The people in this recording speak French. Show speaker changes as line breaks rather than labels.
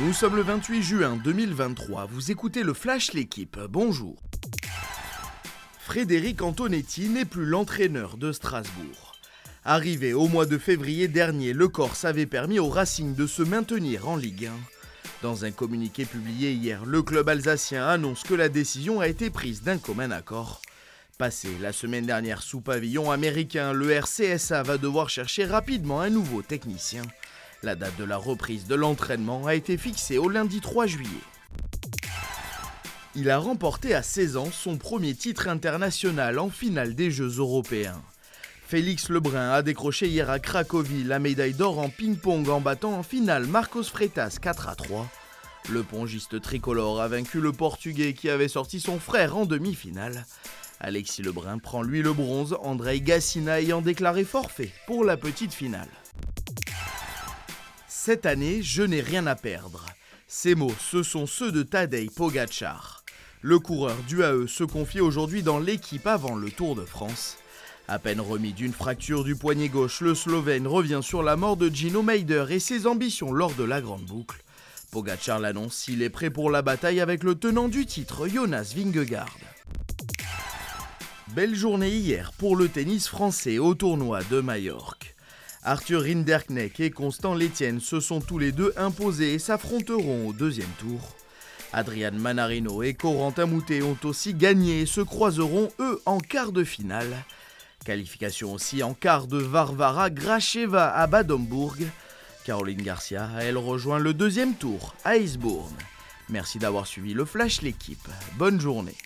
Nous sommes le 28 juin 2023, vous écoutez le Flash L'équipe, bonjour. Frédéric Antonetti n'est plus l'entraîneur de Strasbourg. Arrivé au mois de février dernier, le Corse avait permis au Racing de se maintenir en Ligue 1. Dans un communiqué publié hier, le club alsacien annonce que la décision a été prise d'un commun accord. Passé la semaine dernière sous pavillon américain, le RCSA va devoir chercher rapidement un nouveau technicien. La date de la reprise de l'entraînement a été fixée au lundi 3 juillet. Il a remporté à 16 ans son premier titre international en finale des Jeux européens. Félix Lebrun a décroché hier à Cracovie la médaille d'or en ping-pong en battant en finale Marcos Freitas 4 à 3. Le pongiste tricolore a vaincu le Portugais qui avait sorti son frère en demi-finale. Alexis Lebrun prend lui le bronze, Andrei Gassina ayant déclaré forfait pour la petite finale. Cette année, je n'ai rien à perdre. Ces mots, ce sont ceux de Tadej Pogacar. Le coureur du AE se confie aujourd'hui dans l'équipe avant le Tour de France. À peine remis d'une fracture du poignet gauche, le Slovène revient sur la mort de Gino Meider et ses ambitions lors de la grande boucle. Pogacar l'annonce, il est prêt pour la bataille avec le tenant du titre, Jonas Vingegaard. Belle journée hier pour le tennis français au tournoi de Majorque. Arthur Rinderknecht et Constant Létienne se sont tous les deux imposés et s'affronteront au deuxième tour. Adrian Manarino et Corentin Moutet ont aussi gagné et se croiseront eux en quart de finale. Qualification aussi en quart de Varvara Gracheva à Badombourg. Caroline Garcia, elle rejoint le deuxième tour à Eisbourne. Merci d'avoir suivi le Flash l'équipe. Bonne journée.